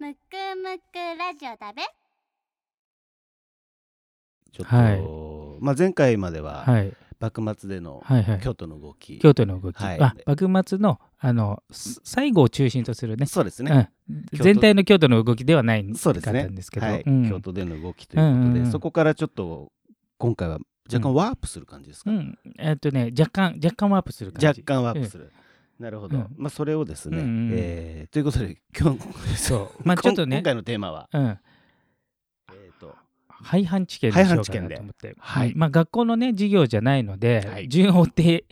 むくむくラジオだべ。ちょっと、はい。まあ、前回までははい。幕末でのはいはい。京都の動き、京都の動き、はい。あ幕末のあのす最後を中心とするね。そうですね、うん、全体の京都の動きではないかっそうですねたんですけど、はい。うん。京都での動きということで、うんうんうん。そこからちょっと今回は若干ワープする感じですか、うん。えっとね若干若干ワープする感じ。若干ワープする、なるほど、うん。まあそれをですね、うんうんえーということで今日そう。まあちょっとね。今回のテーマは、うん。えーと。廃藩置県にしようかなと思って、はい。うんまあ、学校のね授業じゃないので、はい。順を追って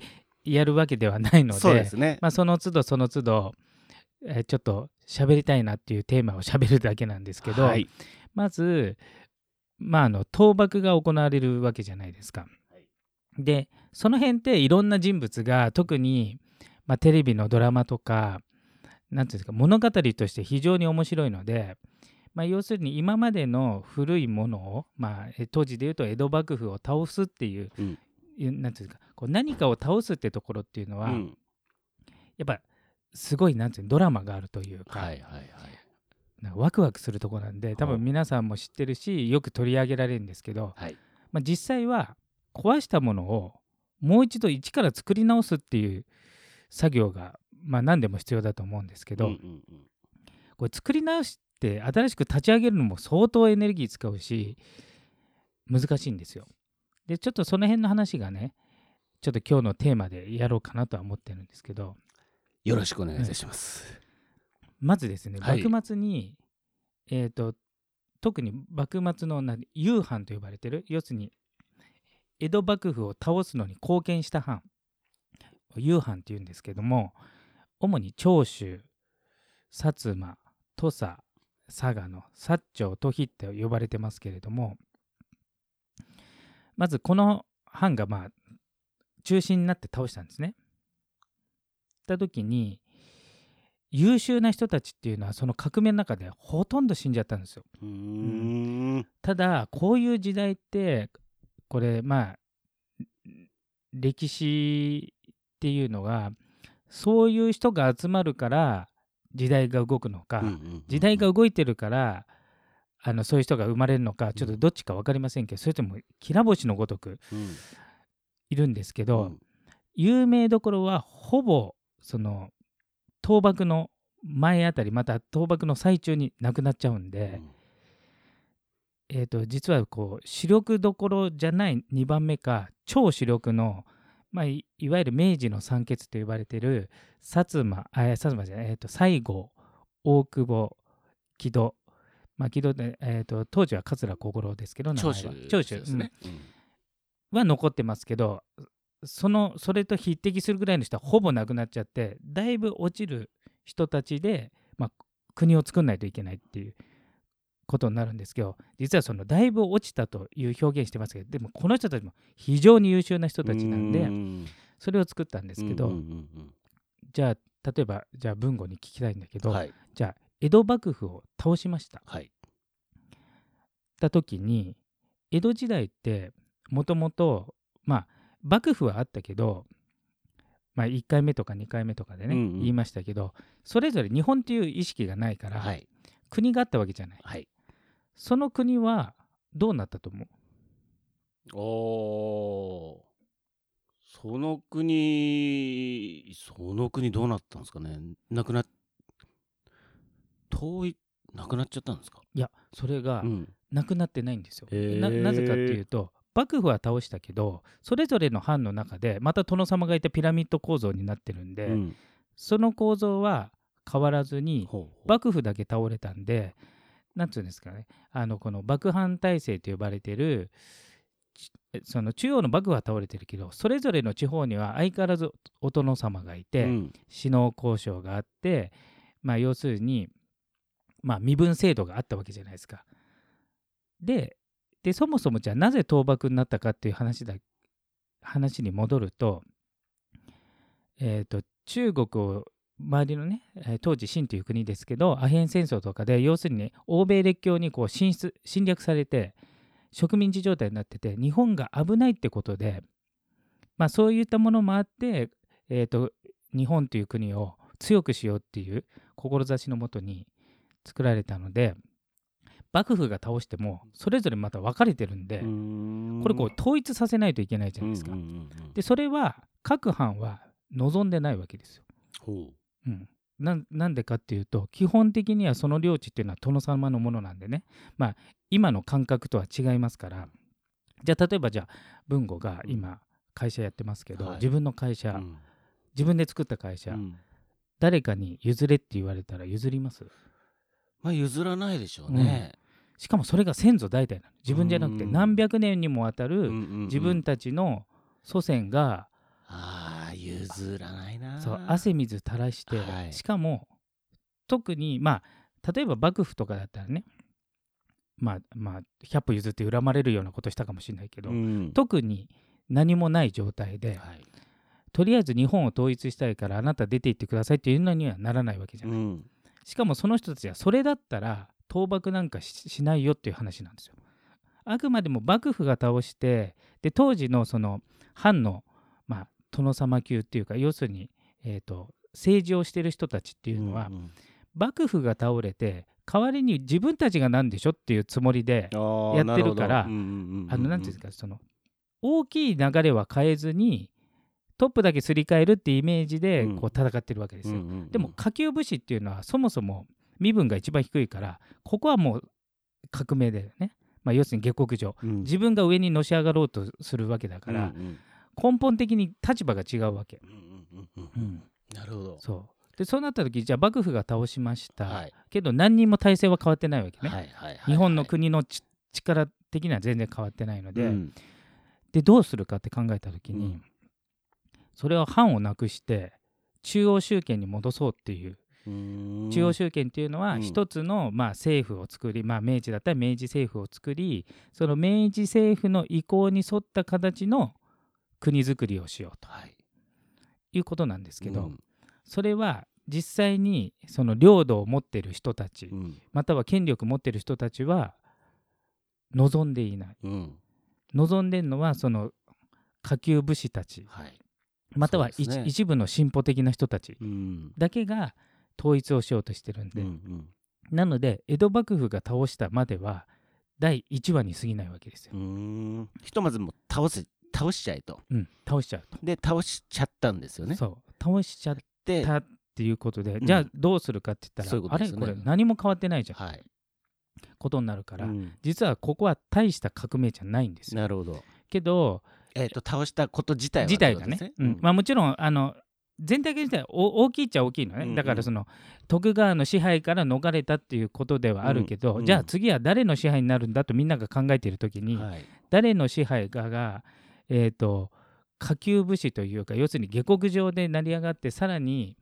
やるわけではないのでそうですね、まあ、その都度その都度、えーちょっと喋りたいなっていうテーマを喋るだけなんですけど、はい。まず、まあ、あの倒幕が行われるわけじゃないですか。でその辺っていろんな人物が特に、まあ、テレビのドラマとかなんていうんですか物語として非常に面白いので、まあ、要するに今までの古いものを、まあ、え当時でいうと江戸幕府を倒すっていう、うん。いうなんていうんですかこう何かを倒すってところっていうのは、うん。やっぱすごいなんていうのドラマがあるというか,、はいはいはい。なんかワクワクするところなんで多分皆さんも知ってるしよく取り上げられるんですけど、はい。まあ、実際は壊したものをもう一度一から作り直すっていう作業が、まあ、何でも必要だと思うんですけど、うんうんうん。これ作り直して新しく立ち上げるのも相当エネルギー使うし難しいんですよ。でちょっとその辺の話がねちょっと今日のテーマでやろうかなとは思ってるんですけど。よろしくお願いいたします、まずですねはい。幕末に、えー、と特に幕末のな夕藩と呼ばれてる要するに江戸幕府を倒すのに貢献した藩夕藩っていうんですけども主に長州薩摩土佐佐賀の薩長都比って呼ばれてますけれどもまずこの藩がまあ中心になって倒したんですね。った時に優秀な人たちっていうのはその革命の中でほとんど死んじゃったんですよ。うーんただこういう時代ってこれまあ歴史っていうのがそういう人が集まるから時代が動くのか、時代が動いてるからあのそういう人が生まれるのかちょっとどっちか分かりませんけど、それともきら星のごとくうん。いるんですけうど、ん。有名どころはほぼその倒幕の前あたりまた倒幕の最中に亡くなっちゃうんで、えー、と実はこう主力どころじゃない2番目か超主力の、まあ、いいわゆる明治の三傑と呼ばれてる薩摩あ薩摩じゃない、えー、と西郷大久保木戸。まあ木戸で、えー、と当時は桂小五郎ですけど長州長州ですね、うん。うん。は残ってますけどそのそれと匹敵するぐらいの人はほぼなくなっちゃってだいぶ落ちる人たちで、まあ、国を作んないといけないっていうことになるんですけど実はそのだいぶ落ちたという表現してますけどでもこの人たちも非常に優秀な人たちなんでうんそれを作ったんですけど、じゃあ例えばじゃあ文吾に聞きたいんだけど、うんはい。じゃあ江戸幕府を倒しました。はい。った時に江戸時代ってもともとまあ幕府はあったけど、まあ、1回目とか2回目とかでね、うんうん。言いましたけどそれぞれ日本っていう意識がないから、はい。国があったわけじゃない。はいその国はどうなったと思う？おーその国その国どうなったんですかね？なくな統一なくなっちゃったんですか？いやそれがうん。なくなってないんですよ。へー。ななぜかっていうと幕府は倒したけどそれぞれの藩の中でまた殿様がいたピラミッド構造になってるんで、うん。その構造は変わらずに幕府だけ倒れたんでなんつうんですかねあのこの幕藩体制と呼ばれてるちその中央の幕府は倒れてるけどそれぞれの地方には相変わらずお殿様がいて、うん首脳交渉があって、まあ、要するに、まあ、身分制度があったわけじゃないですか。ででそもそもじゃあなぜ倒幕になったかっていう話だ話に戻ると,、えー、と中国を周りのねえー当時清という国ですけどアヘン戦争とかで要するにね欧米列強にこう進出侵略されて植民地状態になってて日本が危ないってことで、まあ、そういったものもあって、えー、と日本という国を強くしようっていう志のもとに作られたので幕府が倒してもそれぞれまた分かれてるんで、これこう統一させないといけないじゃないですか。でそれは各藩は望んでないわけですよ。ほううん、なんなんでかっていうと基本的にはその領地っていうのは殿様のものなんでね。まあ今の感覚とは違いますから。じゃあ例えばじゃあ文吾が今会社やってますけど、はい。自分の会社、うん。自分で作った会社、うん。誰かに譲れって言われたら譲ります？まあ譲らないでしょうね。しかもそれが先祖代々なの。自分じゃなくてうん。何百年にもわたるうんうんうん。自分たちの祖先が譲らないな。そう汗水垂らして、はい。しかも特にまあ例えば幕府とかだったらねまあまあ100歩譲って恨まれるようなことしたかもしれないけど、うん。特に何もない状態で、はい。とりあえず日本を統一したいからあなた出て行ってくださいっていうのにはならないわけじゃない、うん。しかもその人たちはそれだったら倒幕なんかししないよっていう話なんですよ。あくまでも幕府が倒してで当時のその藩の、まあ、殿様級っていうか要するに、えー、と政治をしてる人たちっていうのは、んん。幕府が倒れて代わりに自分たちがなんでしょっていうつもりでやってるからあのなんていうんですかその大きい流れは変えずにトップだけすり替えるっていうイメージでうん。こう戦ってるわけですよ。でも下級武士っていうのはそもそも身分が一番低いからここはもう革命だよね、まあ、要するに下克上。うん。自分が上にのし上がろうとするわけだから、うんうん根本的に立場が違うわけ、なるほど。そう。でそうなった時じゃあ幕府が倒しました、はい。けど何にも体制は変わってないわけね、日本の国のち力的には全然変わってないので、うん。でどうするかって考えた時に、うん。それは藩をなくして中央集権に戻そうっていう。う中央集権っていうのはうん。一つのまあ政府を作り、まあ、明治だったら明治政府を作りその明治政府の意向に沿った形の国づくりをしようとはい。いうことなんですけど、うん。それは実際にその領土を持ってる人たち、うん。または権力を持ってる人たちは望んでいない。うん。望んでるのはその下級武士たちはい。またはね。一部の進歩的な人たちうん。だけが統一をしようとしてるんで、うんうん。なので江戸幕府が倒したまでは第1話に過ぎないわけですよ。ひとまずもう倒せ倒しちゃえと。うん、倒しちゃうと。で倒しちゃったんですよね。そう。倒しちゃっでたっていうことで、ん。じゃあどうするかって言ったそういうね。あれ？これ何も変わってないじゃん、はい。ことになるから、うん。実はここは大した革命じゃないんですよ。なるほど。けどえっと倒したこと自体は自体がね。うん。まあ、もちろんあの全体的にはお大きいっちゃ大きいのね、うんうん。だからその徳川の支配から逃れたっていうことではあるけど、うんじゃあ次は誰の支配になるんだとみんなが考えている時に、はい。誰の支配かが、えー、と下級武士というか要するに下克上で成り上がってさらに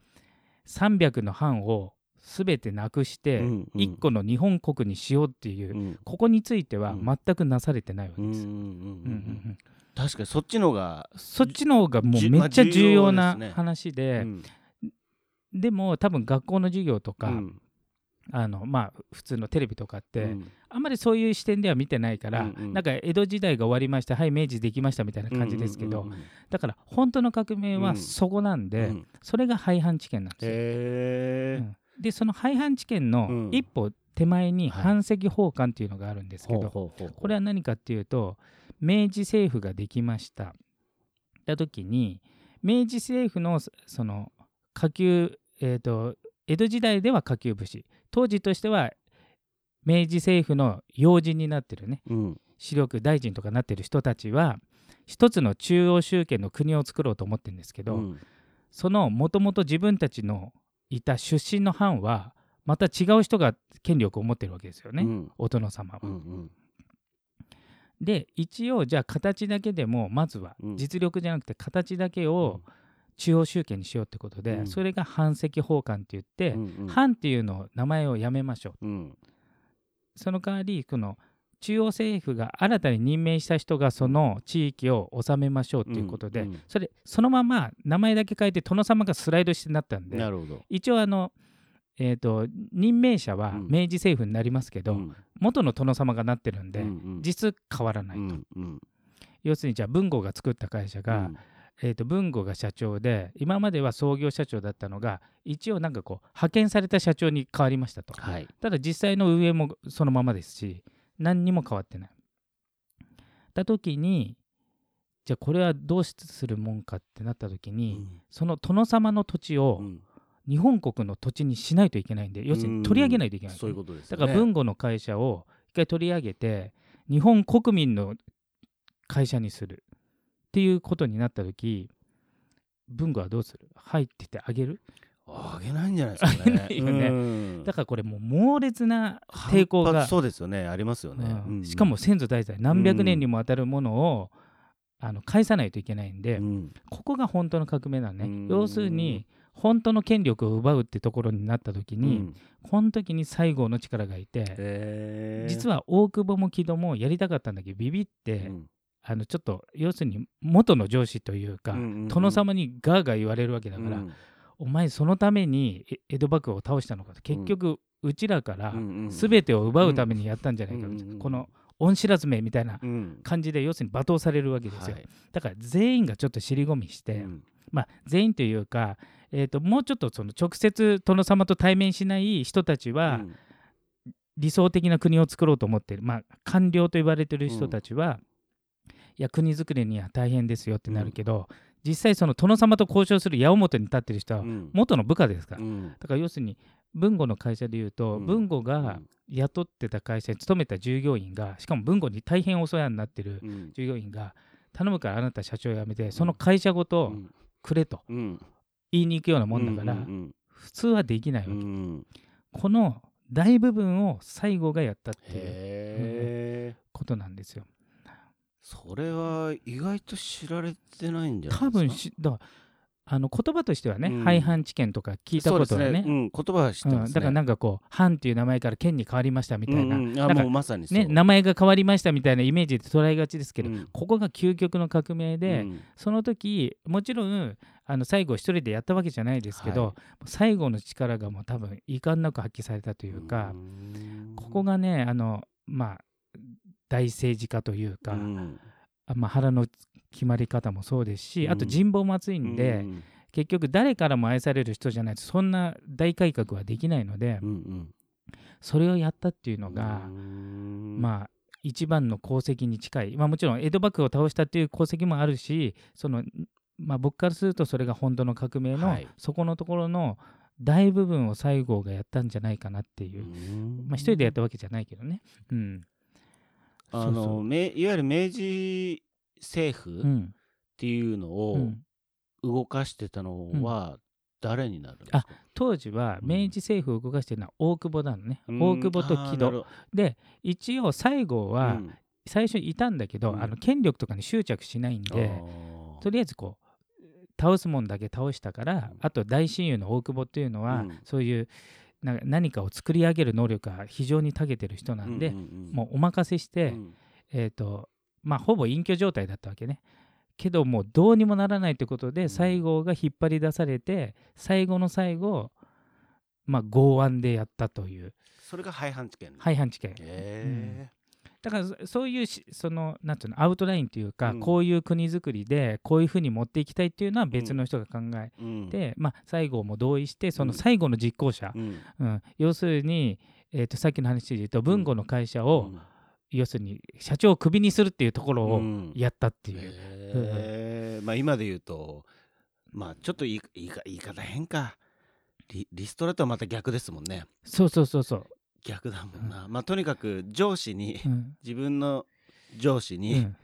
300の藩を全てなくしてうんうん。一個の日本国にしようっていう、うん。ここについてはうん。全くなされてないわけです。確かにそっちの方がそっちの方がもじうめっちゃまあ重要な重要ですね。話で、うん。でも多分学校の授業とか、うんあのまあ普通のテレビとかって、うん。あんまりそういう視点では見てないから、うんうん。なんか江戸時代が終わりましたはい明治できましたみたいな感じですけど、うんうんうん。だから本当の革命はうん。そこなんで、うん。それが廃藩置県なんですよ。へうん。でその廃藩置県のうん。一歩手前にはい藩籍奉還っていうのがあるんですけど、これは何かっていうと明治政府ができました。た時に明治政府のそその下級、えー、と江戸時代では下級武士当時としては、明治政府の要人になってるね。うん。視力大臣とかなってる人たちは一つの中央集権の国を作ろうと思ってるんですけど、うん。そのもともと自分たちのいた出身の藩はまた違う人が権力を持ってるわけですよね、うん。お殿様は。うんうん。で一応じゃあ形だけでもまずはうん。実力じゃなくて形だけを中央集権にしようってことで、うん。それが藩籍奉還って言って、うんうん。藩っていうのを名前をやめましょううん。その代わりこの中央政府が新たに任命した人がその地域を治めましょうっていうことで、うんうんそれそのまま名前だけ変えて殿様がスライドしてなったんでなるほど。一応あの、えー、と任命者はうん。明治政府になりますけど、うん。元の殿様がなってるんで、うんうん。実質変わらないと、要するにじゃあ文吾が作った会社が、えー、と文吾が社長で今までは創業社長だったのが一応なんかこう派遣された社長に変わりましたと。はい。ただ実際の運営もそのままですし何にも変わってない。た時にじゃあこれはどうするもんかってなった時に、その殿様の土地をうん。日本国の土地にしないといけないんで要するに取り上げないといけない、そういうことですね。から文吾の会社を一回取り上げて日本国民の会社にするっていうことになった時文吾はどうする？はいっててあげる？あげないんじゃないですかね。よね。うん。だからこれもう猛烈な抵抗がそうですよね。ありますよね。うん。うん。しかも先祖代々何百年にもわたるものを、あの返さないといけないんで、うん。ここが本当の革命なのね、うん。要するに本当の権力を奪うってところになった時に、うん。この時に西郷の力がいて、実は大久保も木戸もやりたかったんだけどビビって、うんあのちょっと要するに元の上司というか、うんうんうん。殿様にガーガー言われるわけだから、うん。お前そのためにえ江戸幕府を倒したのかと結局、うちらから全てを奪うためにやったんじゃないか、うんうんうん。この恩知らずめみたいなうん。感じで要するに罵倒されるわけですよ、はい。だから全員がちょっと尻込みして、うん。まあ全員というか、えー、ともうちょっとその直接殿様と対面しない人たちは、うん。理想的な国を作ろうと思ってる、まあ、官僚と言われてる人たちは、いや国づくりには大変ですよってなるけど、実際その殿様と交渉する矢面に立ってる人はうん。元の部下ですから、うん。だから要するに文吾の会社でいうと、うん。文吾が雇ってた会社に勤めた従業員がしかも文吾に大変お世話になってるうん。従業員が頼むからあなた社長辞めてその会社ごとくれとうん。言いに行くようなもんだから、うん普通はできないわけ、うんうん。この大部分を西郷がやったっていうことなんですよ。それは意外と知られてないんじゃないですか？多分しだあの言葉としてはね、うん。廃藩置県とか聞いたことはねそうん、言葉は知ってますね、うん。だからなんかこう藩っていう名前から県に変わりましたみたいな,、うん。うんあなんかもうまさにね、名前が変わりましたみたいなイメージで捉えがちですけど、うん。ここが究極の革命で、うん。その時もちろんあの最後一人でやったわけじゃないですけど、はい。最後の力がもう多分遺憾なく発揮されたというか、うん。ここがねあのまあ大政治家というか、うん。あまあ、腹の決まり方もそうですし、うん。あと人望も厚いんで、うん結局誰からも愛される人じゃないとそんな大改革はできないので、うんうん。それをやったっていうのが、うん。まあ一番の功績に近い、まあ、もちろん江戸幕府を倒したっていう功績もあるしその、まあ、僕からするとそれが本当の革命の、はい。そこのところの大部分を西郷がやったんじゃないかなっていう、うん。まあ、一人でやったわけじゃないけどね。うんあのいわゆる明治政府っうん。ていうのうをん。動かしてたのは誰になるんですか、当時はうん。明治政府を動かしてるのは大久保なのね、うん。大久保と木戸。で一応西郷どはうん。最初いたんだけど、うん。あの権力とかに執着しないんで、とりあえずこう倒すもんだけ倒したから、うん。あと大親友の大久保っていうのは、うん。そういうな何かを作り上げる能力が非常に長けてる人なんで、うんうんうん。もうお任せして、うん。えっ、とまあほぼ隠居状態だったわけね。けどもうどうにもならないということでん。西郷が引っ張り出されて最後の最後まあ剛腕でやったという。それが廃藩置県。廃藩置県。へだからそそういうしそのなんていうのアウトラインというか、うん。こういう国づくりでこういうふうに持っていきたいっていうのは別の人が考ええうん。て、まあ、西郷も同意してそのうん。最後の実行者、うん。うん。要するに、えー、とさっきの話で言うと文吾の会社を、うん。要するに社長をクビにするっていうところをうん。やったっていう、へえまあ今で言うとまあちょっと言い言いか言い方変か。リリストラとはまた逆ですもんね。そうそうそうそう逆だもんな、まあとにかく上司に、うん。自分の上司うに、ん。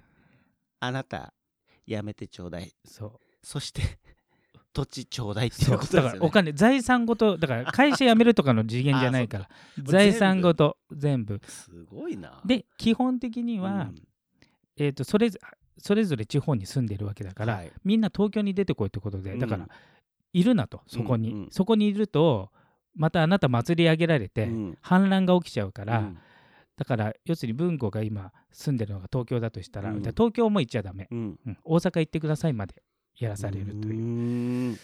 あなたやめてちょうだい。そう。そして 土地ちょうだいっていそう。うことですよね。だからお金財産ごとだから会社辞めるとかの次元じゃないから。財産ごと全部。すごいな。で基本的には、うん。えー、とそれぞそれぞれ地方に住んでるわけだから、はい。みんな東京に出てこいってことで。だから、うん。いるなとそこに、うんうん。そこにいるとまたあなた祭り上げられて、うん。反乱が起きちゃうから、うん。だから要するに文庫が今住んでるのが東京だとしたら、うん。東京も行っちゃダメ、うん。うん。大阪行ってくださいまでやらされるという。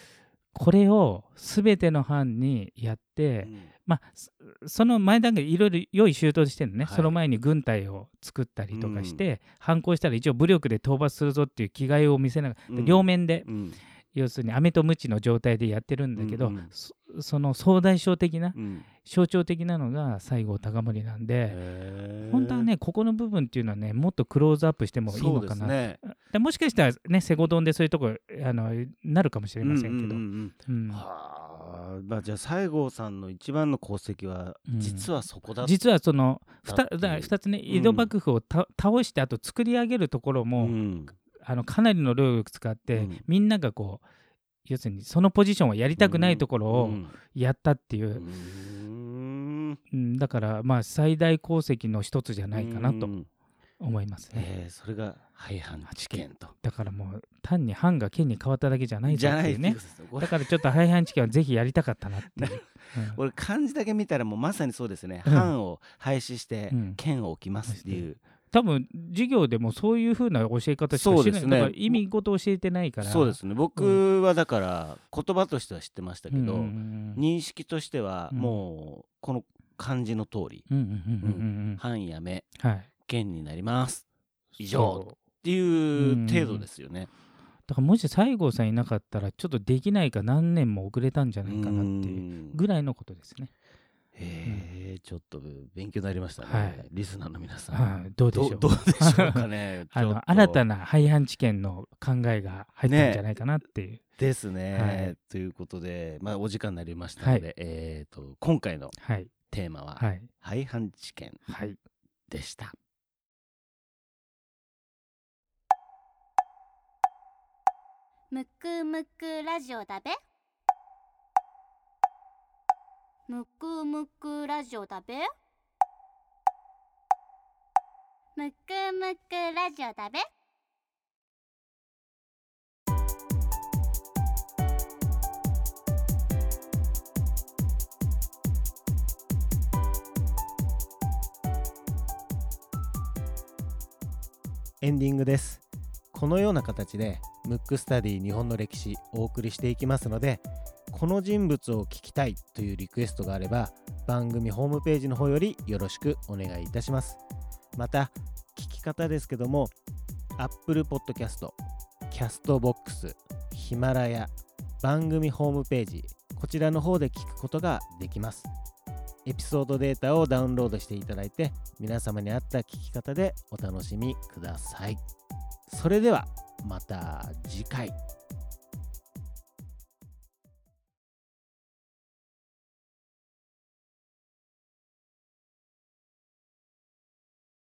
これを全ての班にやって、まあそその前段階いろいろ用意周到してるのね、はい。その前に軍隊を作ったりとかして、反抗したら一応武力で討伐するぞっていう気概を見せながら、うん。両面で。うん要するに飴と鞭の状態でやってるんだけど、うんうん。そその総大将的なうん。象徴的なのが西郷隆盛なんで、本当はねここの部分っていうのはねもっとクローズアップしてもいいのかな、ね。でもしかしたらねセゴドンでそういうとこあのなるかもしれませんけど、うんうんうんうん。はあ。まあじゃあ西郷さんの一番の功績はうん。実はそこだ実はそのだっていう。2, だから二つねうん江戸幕府をた倒してあと作り上げるところも、うんあのかなりの労力使って、うん。みんながこう要するにそのポジションをやりたくないところをうん。やったっていう。う、ん。うんだからまあ最大功績の一つじゃないかなとうん。思いますね。えーそれが廃藩置県と。だからもう単に藩が県に変わっただけじゃないじゃないねだからちょっと廃藩置県はぜひやりたかったなっていう。うん。俺漢字だけ見たらもうまさにそうですね。うん。藩を廃止してうん。県を置きますっていう多分授業でもそういう風な教え方しかしてない、ね。だから意味ごと教えてないから。そうですね。僕はだから言葉としては知ってましたけどうん。うん認識としてはうん。もうこの漢字の通り。うんうんうんうんうん。藩やめはい。県になります。以上。っていう程度ですよね。だからもし西郷さんいなかったらちょっとできないか何年も遅れたんじゃないかなっていうぐらいのことですね。へえちょっと勉強になりましたね、はい。リスナーの皆さん。はい、どうでしょう？どどうでしょうかね。あの新たな廃藩置県の考えが入ったんじゃないかなっていう。ですね、はい。ということで、まあ、お時間になりましたので、えー、と今回のはい。テーマは、はい。廃藩置県はい。でした。むくむくラジオだべむくむくラジオだべ？むくむくラジオだべ？エンディングです。このような形でムックスタディ日本の歴史お送りしていきますのでこの人物を聞きたいというリクエストがあれば番組ホームページの方よりよろしくお願いいたします。また聞き方ですけども Apple Podcast、Castbox、ヒマラヤ番組ホームページこちらの方で聞くことができます。エピソードデータをダウンロードしていただいて皆様に合った聞き方でお楽しみください。それではまた次回。